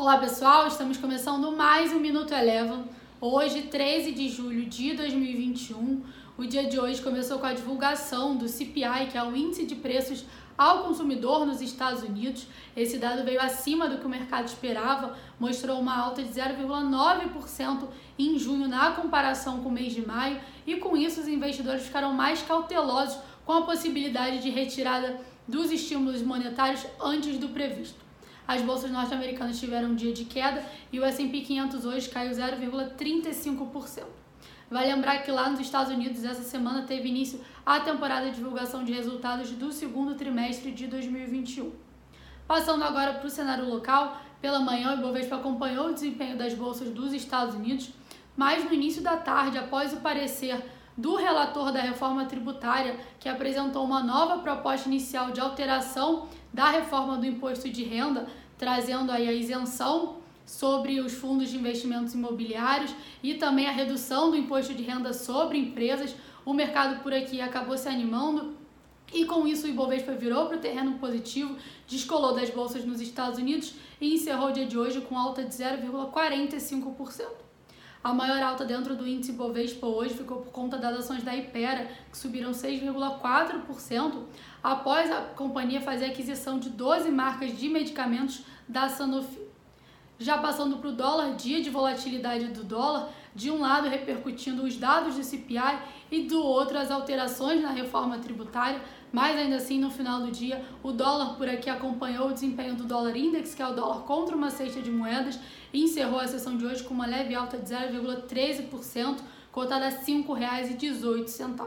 Olá pessoal, estamos começando mais um Minuto Eleven. Hoje, 13 de julho de 2021. O dia de hoje começou com a divulgação do CPI, que é o Índice de Preços ao Consumidor nos Estados Unidos. Esse dado veio acima do que o mercado esperava, mostrou uma alta de 0,9% em junho na comparação com o mês de maio, e com isso os investidores ficaram mais cautelosos com a possibilidade de retirada dos estímulos monetários antes do previsto. As bolsas norte-americanas tiveram um dia de queda e o S&P 500 hoje caiu 0,35%. Vale lembrar que lá nos Estados Unidos essa semana teve início a temporada de divulgação de resultados do segundo trimestre de 2021. Passando agora para o cenário local, pela manhã o Ibovespa acompanhou o desempenho das bolsas dos Estados Unidos, mas no início da tarde, após o parecer do relator da reforma tributária, que apresentou uma nova proposta inicial de alteração da reforma do imposto de renda, trazendo aí a isenção sobre os fundos de investimentos imobiliários e também a redução do imposto de renda sobre empresas. O mercado por aqui acabou se animando e com isso o Ibovespa virou para o terreno positivo, descolou das bolsas nos Estados Unidos e encerrou o dia de hoje com alta de 0,45%. A maior alta dentro do índice Bovespa hoje ficou por conta das ações da Ipera, que subiram 6,4% após a companhia fazer a aquisição de 12 marcas de medicamentos da Sanofi. Já passando para o dólar, dia de volatilidade do dólar, de um lado repercutindo os dados do CPI e do outro as alterações na reforma tributária, mas ainda assim no final do dia o dólar por aqui acompanhou o desempenho do dólar index, que é o dólar contra uma cesta de moedas, e encerrou a sessão de hoje com uma leve alta de 0,13%, cotada a R$ 5,18.